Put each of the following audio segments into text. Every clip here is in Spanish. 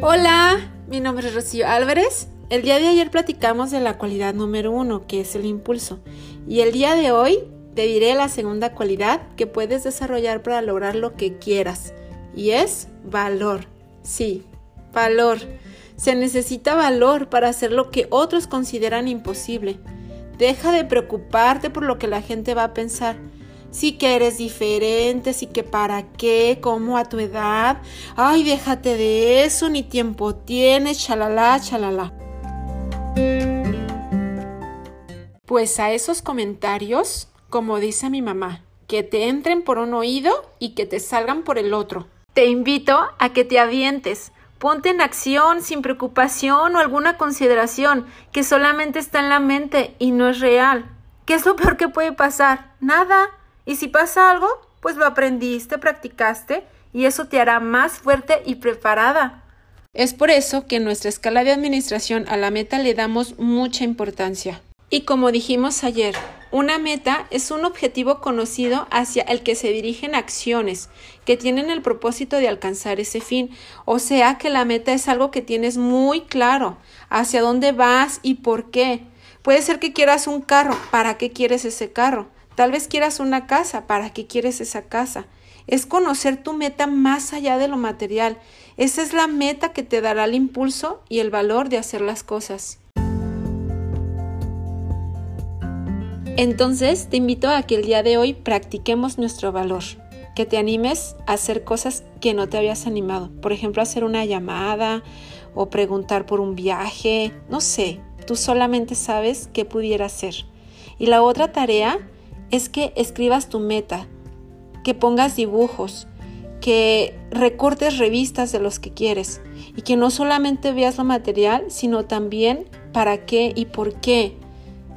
Hola, mi nombre es Rocío Álvarez. El día de ayer platicamos de la cualidad número uno, que es el impulso. Y el día de hoy te diré la segunda cualidad que puedes desarrollar para lograr lo que quieras. Y es valor. Sí, valor. Se necesita valor para hacer lo que otros consideran imposible. Deja de preocuparte por lo que la gente va a pensar sí que eres diferente, sí que para qué, cómo a tu edad, ay, déjate de eso, ni tiempo tienes, chalala, chalala. Pues a esos comentarios, como dice mi mamá, que te entren por un oído y que te salgan por el otro. Te invito a que te avientes, Ponte en acción sin preocupación o alguna consideración que solamente está en la mente y no es real. ¿Qué es lo peor que puede pasar? Nada. Y si pasa algo, pues lo aprendiste, practicaste y eso te hará más fuerte y preparada. Es por eso que en nuestra escala de administración a la meta le damos mucha importancia. Y como dijimos ayer, una meta es un objetivo conocido hacia el que se dirigen acciones que tienen el propósito de alcanzar ese fin. O sea que la meta es algo que tienes muy claro, hacia dónde vas y por qué. Puede ser que quieras un carro, ¿para qué quieres ese carro? Tal vez quieras una casa, ¿para qué quieres esa casa? Es conocer tu meta más allá de lo material. Esa es la meta que te dará el impulso y el valor de hacer las cosas. Entonces te invito a que el día de hoy practiquemos nuestro valor, que te animes a hacer cosas que no te habías animado, por ejemplo hacer una llamada o preguntar por un viaje, no sé, tú solamente sabes qué pudiera hacer. Y la otra tarea es que escribas tu meta, que pongas dibujos, que recortes revistas de los que quieres y que no solamente veas lo material, sino también para qué y por qué.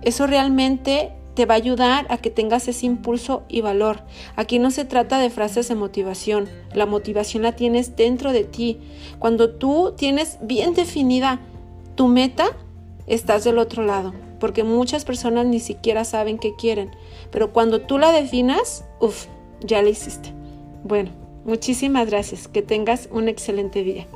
Eso realmente te va a ayudar a que tengas ese impulso y valor. Aquí no se trata de frases de motivación, la motivación la tienes dentro de ti. Cuando tú tienes bien definida tu meta, estás del otro lado porque muchas personas ni siquiera saben qué quieren. Pero cuando tú la definas, uff, ya la hiciste. Bueno, muchísimas gracias. Que tengas un excelente día.